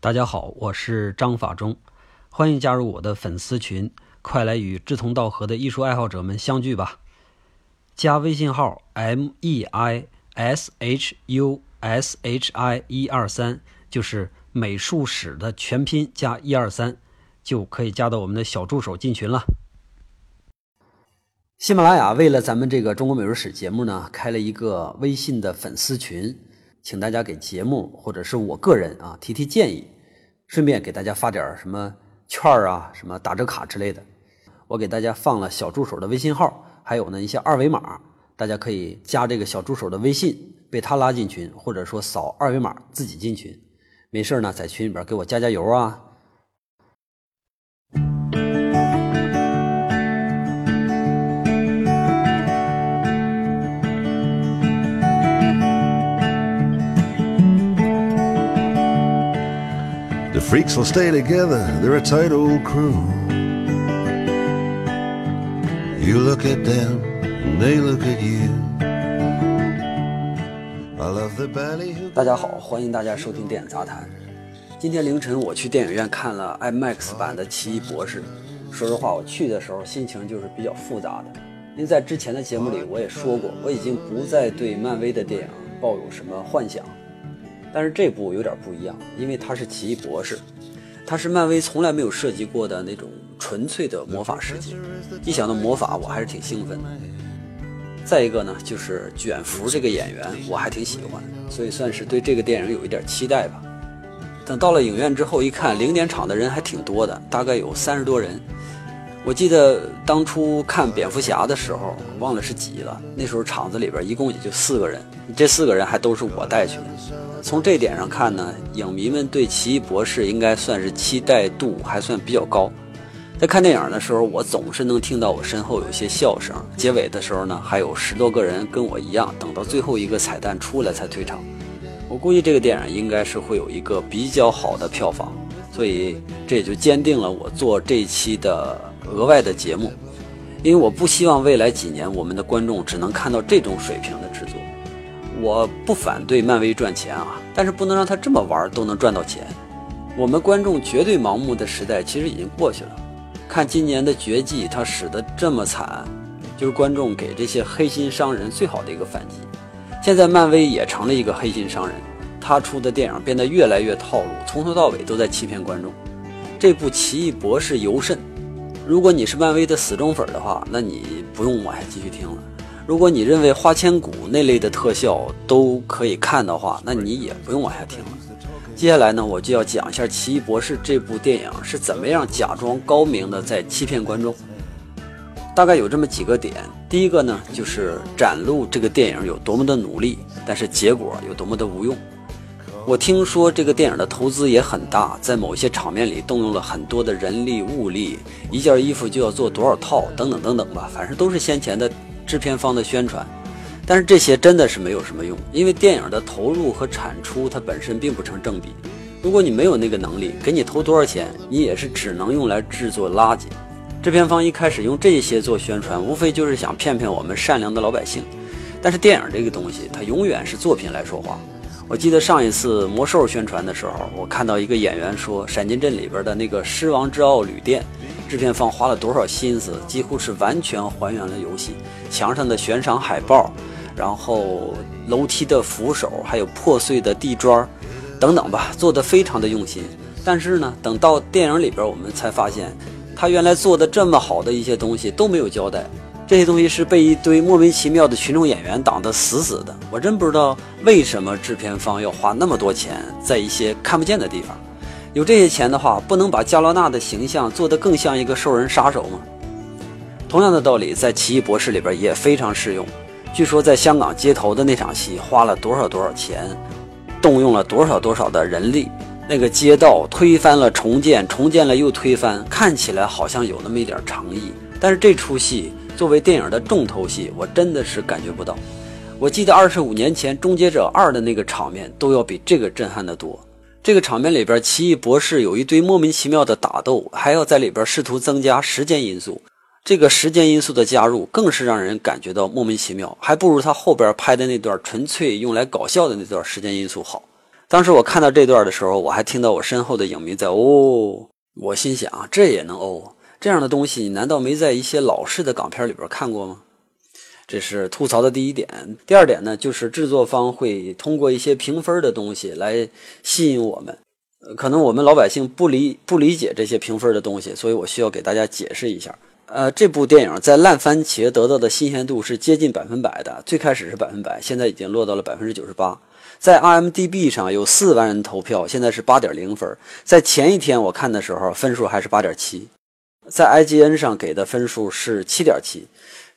大家好，我是张法中，欢迎加入我的粉丝群，快来与志同道合的艺术爱好者们相聚吧！加微信号 m e i s h u s h i 一二三，就是美术史的全拼加一二三，就可以加到我们的小助手进群了。喜马拉雅为了咱们这个中国美术史节目呢，开了一个微信的粉丝群，请大家给节目或者是我个人啊提提建议，顺便给大家发点什么券啊、什么打折卡之类的。我给大家放了小助手的微信号，还有呢一些二维码，大家可以加这个小助手的微信，被他拉进群，或者说扫二维码自己进群。没事呢，在群里边给我加加油啊 freaks will stay together, they're a tight old crew. You look at them, and they look at you. I love the ballyhoo 大家好，欢迎大家收听电影杂谈。今天凌晨我去电影院看了 IMAX 版的《奇异博士》。说实话，我去的时候心情就是比较复杂的，因为在之前的节目里我也说过，我已经不再对漫威的电影抱有什么幻想。但是这部有点不一样，因为它是奇异博士，它是漫威从来没有涉及过的那种纯粹的魔法世界。一想到魔法，我还是挺兴奋的。再一个呢，就是卷福这个演员，我还挺喜欢，所以算是对这个电影有一点期待吧。等到了影院之后一看，零点场的人还挺多的，大概有三十多人。我记得当初看蝙蝠侠的时候，忘了是几了，那时候场子里边一共也就四个人，这四个人还都是我带去的。从这点上看呢，影迷们对奇异博士应该算是期待度还算比较高。在看电影的时候，我总是能听到我身后有些笑声。结尾的时候呢，还有十多个人跟我一样，等到最后一个彩蛋出来才退场。我估计这个电影应该是会有一个比较好的票房，所以这也就坚定了我做这一期的额外的节目。因为我不希望未来几年我们的观众只能看到这种水平的。我不反对漫威赚钱啊，但是不能让他这么玩都能赚到钱。我们观众绝对盲目的时代其实已经过去了。看今年的绝技，它使得这么惨，就是观众给这些黑心商人最好的一个反击。现在漫威也成了一个黑心商人，他出的电影变得越来越套路，从头到尾都在欺骗观众。这部《奇异博士》尤甚。如果你是漫威的死忠粉的话，那你不用往下继续听了。如果你认为花千骨那类的特效都可以看的话，那你也不用往下听了。接下来呢，我就要讲一下《奇异博士》这部电影是怎么样假装高明的在欺骗观众。大概有这么几个点。第一个呢，就是展露这个电影有多么的努力，但是结果有多么的无用。我听说这个电影的投资也很大，在某些场面里动用了很多的人力物力，一件衣服就要做多少套，等等等等吧，反正都是先前的制片方的宣传。但是这些真的是没有什么用，因为电影的投入和产出它本身并不成正比。如果你没有那个能力，给你投多少钱，你也是只能用来制作垃圾。制片方一开始用这些做宣传，无非就是想骗骗我们善良的老百姓。但是电影这个东西，它永远是作品来说话。我记得上一次魔兽宣传的时候，我看到一个演员说，闪金镇里边的那个狮王之傲旅店，制片方花了多少心思，几乎是完全还原了游戏。墙上的悬赏海报，然后楼梯的扶手，还有破碎的地砖，等等吧，做的非常的用心。但是呢，等到电影里边，我们才发现，他原来做的这么好的一些东西都没有交代。这些东西是被一堆莫名其妙的群众演员挡得死死的，我真不知道为什么制片方要花那么多钱在一些看不见的地方。有这些钱的话，不能把加罗纳的形象做得更像一个兽人杀手吗？同样的道理，在《奇异博士》里边也非常适用。据说在香港街头的那场戏花了多少多少钱，动用了多少多少的人力，那个街道推翻了重建，重建了又推翻，看起来好像有那么一点诚意。但是这出戏。作为电影的重头戏，我真的是感觉不到。我记得二十五年前《终结者二》的那个场面都要比这个震撼的多。这个场面里边，奇异博士有一堆莫名其妙的打斗，还要在里边试图增加时间因素。这个时间因素的加入，更是让人感觉到莫名其妙，还不如他后边拍的那段纯粹用来搞笑的那段时间因素好。当时我看到这段的时候，我还听到我身后的影迷在哦，我心想这也能哦？这样的东西，你难道没在一些老式的港片里边看过吗？这是吐槽的第一点。第二点呢，就是制作方会通过一些评分的东西来吸引我们。可能我们老百姓不理不理解这些评分的东西，所以我需要给大家解释一下。呃，这部电影在烂番茄得到的新鲜度是接近百分百的，最开始是百分百，现在已经落到了百分之九十八。在 IMDB 上有四万人投票，现在是八点零分。在前一天我看的时候，分数还是八点七。在 IGN 上给的分数是七点七，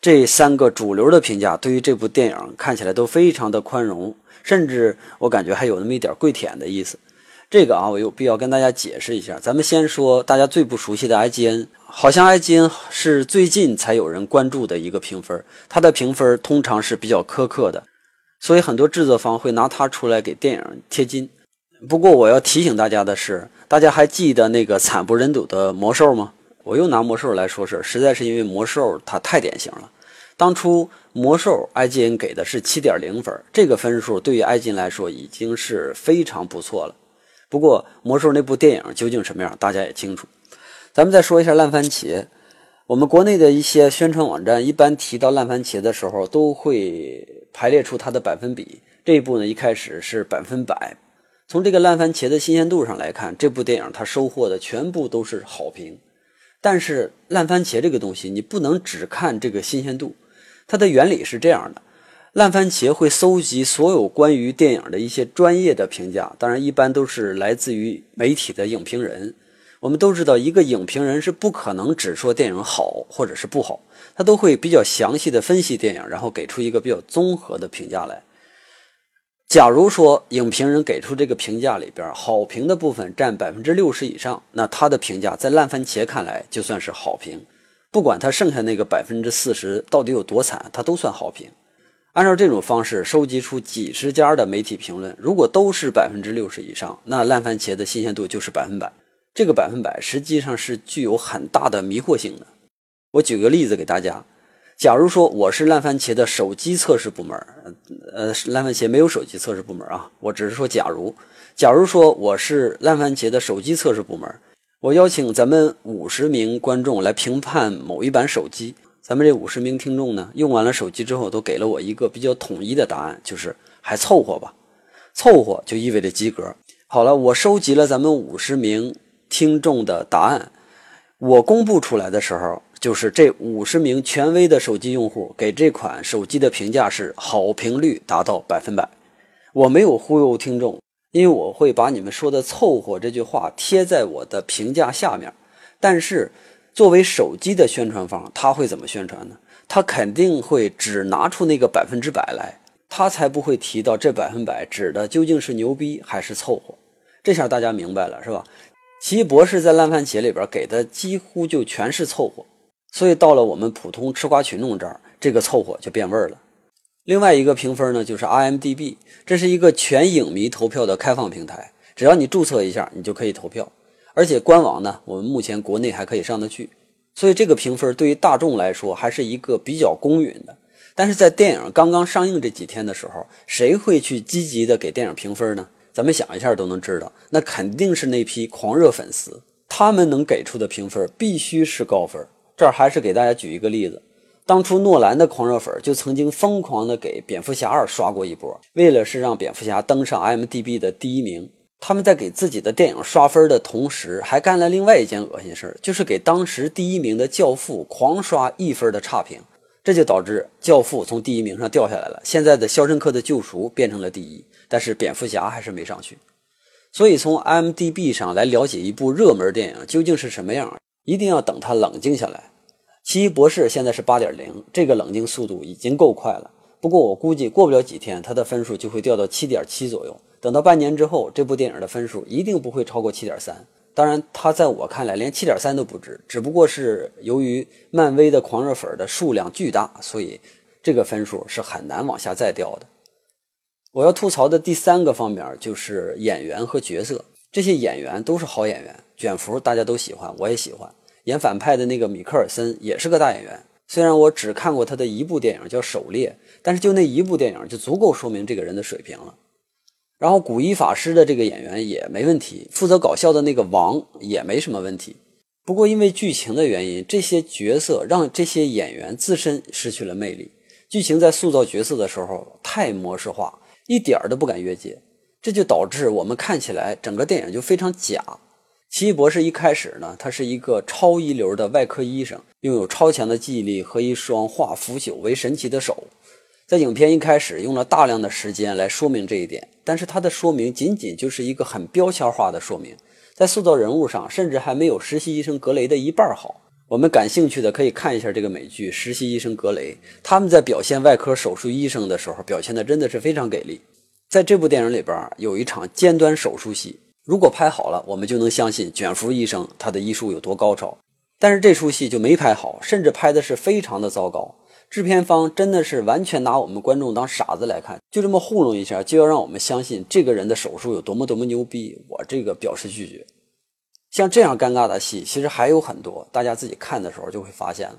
这三个主流的评价对于这部电影看起来都非常的宽容，甚至我感觉还有那么一点跪舔的意思。这个啊，我有必要跟大家解释一下。咱们先说大家最不熟悉的 IGN，好像 IGN 是最近才有人关注的一个评分，它的评分通常是比较苛刻的，所以很多制作方会拿它出来给电影贴金。不过我要提醒大家的是，大家还记得那个惨不忍睹的魔兽吗？我又拿魔兽来说事，实在是因为魔兽它太典型了。当初魔兽 IGN 给的是七点零分，这个分数对于 IGN 来说已经是非常不错了。不过魔兽那部电影究竟什么样，大家也清楚。咱们再说一下烂番茄，我们国内的一些宣传网站一般提到烂番茄的时候，都会排列出它的百分比。这一部呢，一开始是百分百。从这个烂番茄的新鲜度上来看，这部电影它收获的全部都是好评。但是烂番茄这个东西，你不能只看这个新鲜度。它的原理是这样的：烂番茄会搜集所有关于电影的一些专业的评价，当然一般都是来自于媒体的影评人。我们都知道，一个影评人是不可能只说电影好或者是不好，他都会比较详细的分析电影，然后给出一个比较综合的评价来。假如说影评人给出这个评价里边好评的部分占百分之六十以上，那他的评价在烂番茄看来就算是好评，不管他剩下那个百分之四十到底有多惨，他都算好评。按照这种方式收集出几十家的媒体评论，如果都是百分之六十以上，那烂番茄的新鲜度就是百分百。这个百分百实际上是具有很大的迷惑性的。我举个例子给大家。假如说我是烂番茄的手机测试部门，呃，烂番茄没有手机测试部门啊，我只是说假如，假如说我是烂番茄的手机测试部门，我邀请咱们五十名观众来评判某一版手机，咱们这五十名听众呢，用完了手机之后，都给了我一个比较统一的答案，就是还凑合吧，凑合就意味着及格。好了，我收集了咱们五十名听众的答案，我公布出来的时候。就是这五十名权威的手机用户给这款手机的评价是好评率达到百分百。我没有忽悠听众，因为我会把你们说的凑合这句话贴在我的评价下面。但是，作为手机的宣传方，他会怎么宣传呢？他肯定会只拿出那个百分之百来，他才不会提到这百分百指的究竟是牛逼还是凑合。这下大家明白了是吧？奇异博士在烂番茄里边给的几乎就全是凑合。所以到了我们普通吃瓜群众这儿，这个凑合就变味儿了。另外一个评分呢，就是 IMDB，这是一个全影迷投票的开放平台，只要你注册一下，你就可以投票。而且官网呢，我们目前国内还可以上得去。所以这个评分对于大众来说还是一个比较公允的。但是在电影刚刚上映这几天的时候，谁会去积极的给电影评分呢？咱们想一下都能知道，那肯定是那批狂热粉丝，他们能给出的评分必须是高分。这儿还是给大家举一个例子，当初诺兰的狂热粉就曾经疯狂的给蝙蝠侠二刷过一波，为了是让蝙蝠侠登上 IMDB 的第一名，他们在给自己的电影刷分的同时，还干了另外一件恶心事儿，就是给当时第一名的教父狂刷一分的差评，这就导致教父从第一名上掉下来了。现在的肖申克的救赎变成了第一，但是蝙蝠侠还是没上去。所以从 IMDB 上来了解一部热门电影究竟是什么样，一定要等它冷静下来。奇异博士现在是八点零，这个冷静速度已经够快了。不过我估计过不了几天，它的分数就会掉到七点七左右。等到半年之后，这部电影的分数一定不会超过七点三。当然，它在我看来连七点三都不值，只不过是由于漫威的狂热粉的数量巨大，所以这个分数是很难往下再掉的。我要吐槽的第三个方面就是演员和角色，这些演员都是好演员，卷福大家都喜欢，我也喜欢。演反派的那个米克尔森也是个大演员，虽然我只看过他的一部电影叫《狩猎》，但是就那一部电影就足够说明这个人的水平了。然后古一法师的这个演员也没问题，负责搞笑的那个王也没什么问题。不过因为剧情的原因，这些角色让这些演员自身失去了魅力。剧情在塑造角色的时候太模式化，一点儿都不敢越界，这就导致我们看起来整个电影就非常假。奇异博士一开始呢，他是一个超一流的外科医生，拥有超强的记忆力和一双化腐朽为神奇的手。在影片一开始用了大量的时间来说明这一点，但是他的说明仅仅就是一个很标签化的说明，在塑造人物上甚至还没有实习医生格雷的一半好。我们感兴趣的可以看一下这个美剧《实习医生格雷》，他们在表现外科手术医生的时候，表现的真的是非常给力。在这部电影里边有一场尖端手术戏，如果拍好了，我们就能相信卷福医生他的医术有多高超。但是这出戏就没拍好，甚至拍的是非常的糟糕。制片方真的是完全拿我们观众当傻子来看，就这么糊弄一下，就要让我们相信这个人的手术有多么多么牛逼。我这个表示拒绝。像这样尴尬的戏，其实还有很多，大家自己看的时候就会发现了。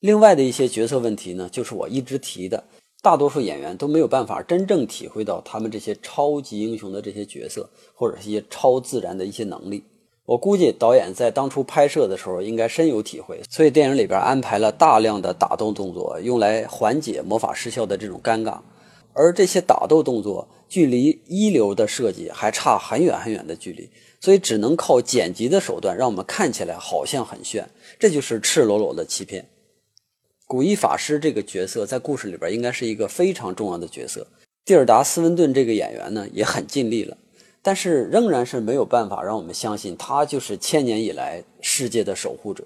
另外的一些角色问题呢，就是我一直提的，大多数演员都没有办法真正体会到他们这些超级英雄的这些角色，或者是一些超自然的一些能力。我估计导演在当初拍摄的时候应该深有体会，所以电影里边安排了大量的打斗动作，用来缓解魔法失效的这种尴尬。而这些打斗动作距离一流的设计还差很远很远的距离，所以只能靠剪辑的手段让我们看起来好像很炫，这就是赤裸裸的欺骗。古一法师这个角色在故事里边应该是一个非常重要的角色，蒂尔达·斯温顿这个演员呢也很尽力了。但是仍然是没有办法让我们相信他就是千年以来世界的守护者。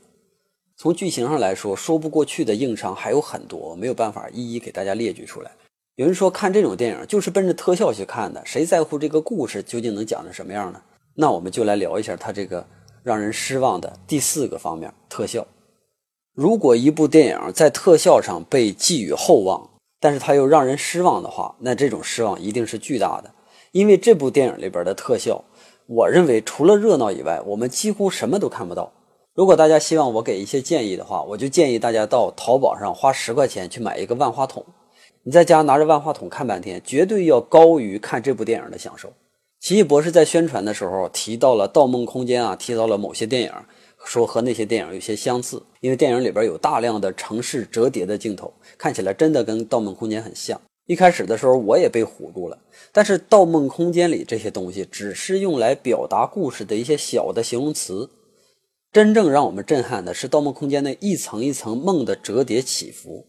从剧情上来说，说不过去的硬伤还有很多，没有办法一一给大家列举出来。有人说看这种电影就是奔着特效去看的，谁在乎这个故事究竟能讲成什么样呢？那我们就来聊一下他这个让人失望的第四个方面——特效。如果一部电影在特效上被寄予厚望，但是它又让人失望的话，那这种失望一定是巨大的。因为这部电影里边的特效，我认为除了热闹以外，我们几乎什么都看不到。如果大家希望我给一些建议的话，我就建议大家到淘宝上花十块钱去买一个万花筒，你在家拿着万花筒看半天，绝对要高于看这部电影的享受。奇异博士在宣传的时候提到了《盗梦空间》啊，提到了某些电影，说和那些电影有些相似，因为电影里边有大量的城市折叠的镜头，看起来真的跟《盗梦空间》很像。一开始的时候，我也被唬住了。但是《盗梦空间》里这些东西只是用来表达故事的一些小的形容词，真正让我们震撼的是《盗梦空间》那一层一层梦的折叠起伏。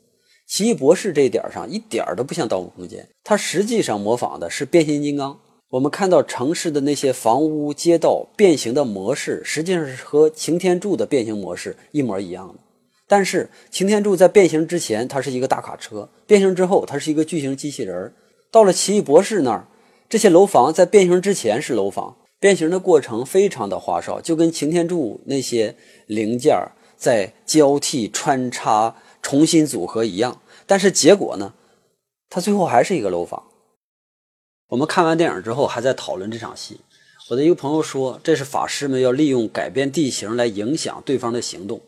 奇异博士这一点上一点都不像《盗梦空间》，它实际上模仿的是变形金刚。我们看到城市的那些房屋、街道变形的模式，实际上是和擎天柱的变形模式一模一样的。但是擎天柱在变形之前，它是一个大卡车；变形之后，它是一个巨型机器人。到了奇异博士那儿，这些楼房在变形之前是楼房，变形的过程非常的花哨，就跟擎天柱那些零件在交替穿插、重新组合一样。但是结果呢，它最后还是一个楼房。我们看完电影之后，还在讨论这场戏。我的一个朋友说，这是法师们要利用改变地形来影响对方的行动。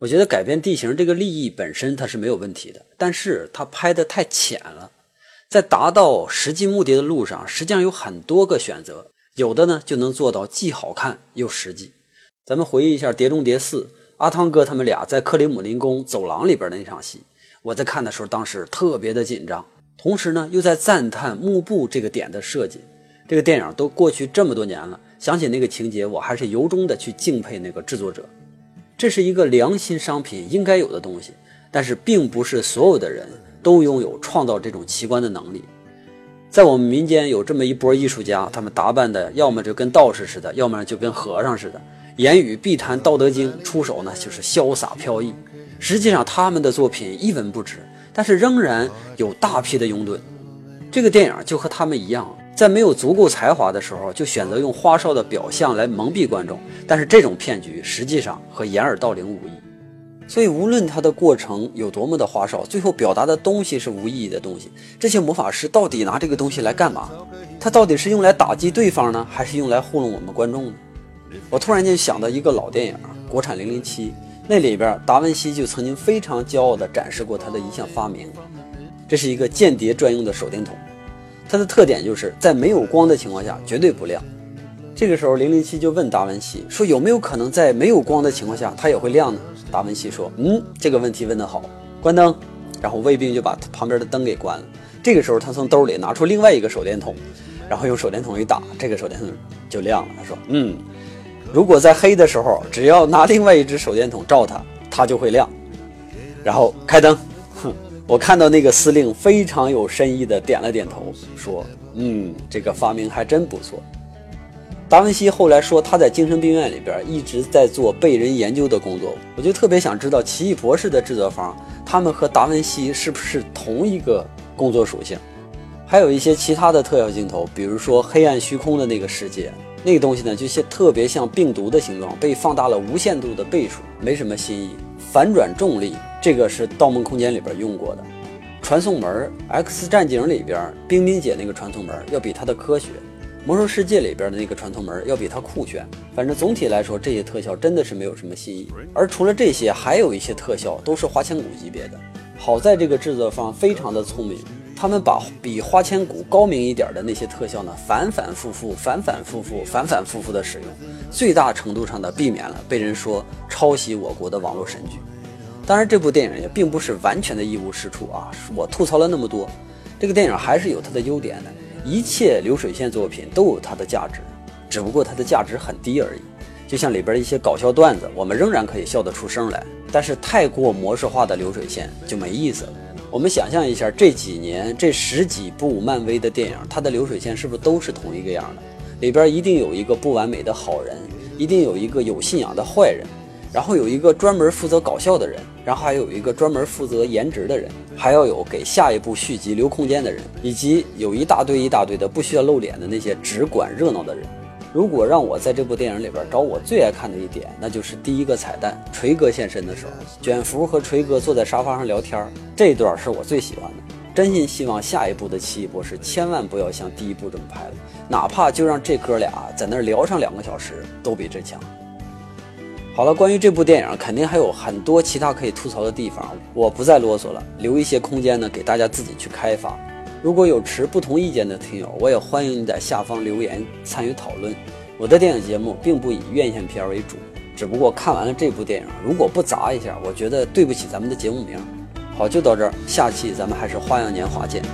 我觉得改变地形这个利益本身它是没有问题的，但是它拍的太浅了，在达到实际目的的路上，实际上有很多个选择，有的呢就能做到既好看又实际。咱们回忆一下《碟中谍四》，阿汤哥他们俩在克里姆林宫走廊里边的那场戏，我在看的时候当时特别的紧张，同时呢又在赞叹幕布这个点的设计。这个电影都过去这么多年了，想起那个情节，我还是由衷的去敬佩那个制作者。这是一个良心商品应该有的东西，但是并不是所有的人都拥有创造这种奇观的能力。在我们民间有这么一波艺术家，他们打扮的要么就跟道士似的，要么就跟和尚似的，言语必谈《道德经》，出手呢就是潇洒飘逸。实际上他们的作品一文不值，但是仍然有大批的拥趸。这个电影就和他们一样。在没有足够才华的时候，就选择用花哨的表象来蒙蔽观众，但是这种骗局实际上和掩耳盗铃无异。所以，无论它的过程有多么的花哨，最后表达的东西是无意义的东西。这些魔法师到底拿这个东西来干嘛？他到底是用来打击对方呢，还是用来糊弄我们观众呢？我突然间想到一个老电影，国产《零零七》，那里边达文西就曾经非常骄傲地展示过他的一项发明，这是一个间谍专用的手电筒。它的特点就是在没有光的情况下绝对不亮。这个时候，零零七就问达文西说：“有没有可能在没有光的情况下它也会亮呢？”达文西说：“嗯，这个问题问得好。”关灯，然后卫兵就把旁边的灯给关了。这个时候，他从兜里拿出另外一个手电筒，然后用手电筒一打，这个手电筒就亮了。他说：“嗯，如果在黑的时候，只要拿另外一只手电筒照它，它就会亮。”然后开灯。哼，我看到那个司令非常有深意的点了点头，说：“嗯，这个发明还真不错。”达文西后来说他在精神病院里边一直在做被人研究的工作，我就特别想知道奇异博士的制作方他们和达文西是不是同一个工作属性？还有一些其他的特效镜头，比如说黑暗虚空的那个世界，那个东西呢就像特别像病毒的形状，被放大了无限度的倍数，没什么新意。反转重力这个是《盗梦空间》里边用过的，传送门《X 战警》里边冰冰姐那个传送门要比它的科学。魔兽世界里边的那个传送门要比它酷炫，反正总体来说这些特效真的是没有什么新意。而除了这些，还有一些特效都是花千骨级别的。好在这个制作方非常的聪明，他们把比花千骨高明一点的那些特效呢，反反复复、反反复复、反反复复的使用，最大程度上的避免了被人说抄袭我国的网络神剧。当然，这部电影也并不是完全的一无是处啊。我吐槽了那么多，这个电影还是有它的优点的。一切流水线作品都有它的价值，只不过它的价值很低而已。就像里边一些搞笑段子，我们仍然可以笑得出声来。但是太过模式化的流水线就没意思了。我们想象一下，这几年这十几部漫威的电影，它的流水线是不是都是同一个样的？里边一定有一个不完美的好人，一定有一个有信仰的坏人。然后有一个专门负责搞笑的人，然后还有一个专门负责颜值的人，还要有给下一部续集留空间的人，以及有一大堆一大堆的不需要露脸的那些只管热闹的人。如果让我在这部电影里边找我最爱看的一点，那就是第一个彩蛋，锤哥现身的时候，卷福和锤哥坐在沙发上聊天，这段是我最喜欢的。真心希望下一部的奇异博士千万不要像第一部这么拍了，哪怕就让这哥俩在那聊上两个小时，都比这强。好了，关于这部电影，肯定还有很多其他可以吐槽的地方，我不再啰嗦了，留一些空间呢，给大家自己去开发。如果有持不同意见的听友，我也欢迎你在下方留言参与讨论。我的电影节目并不以院线片为主，只不过看完了这部电影，如果不砸一下，我觉得对不起咱们的节目名。好，就到这儿，下期咱们还是花样年华见。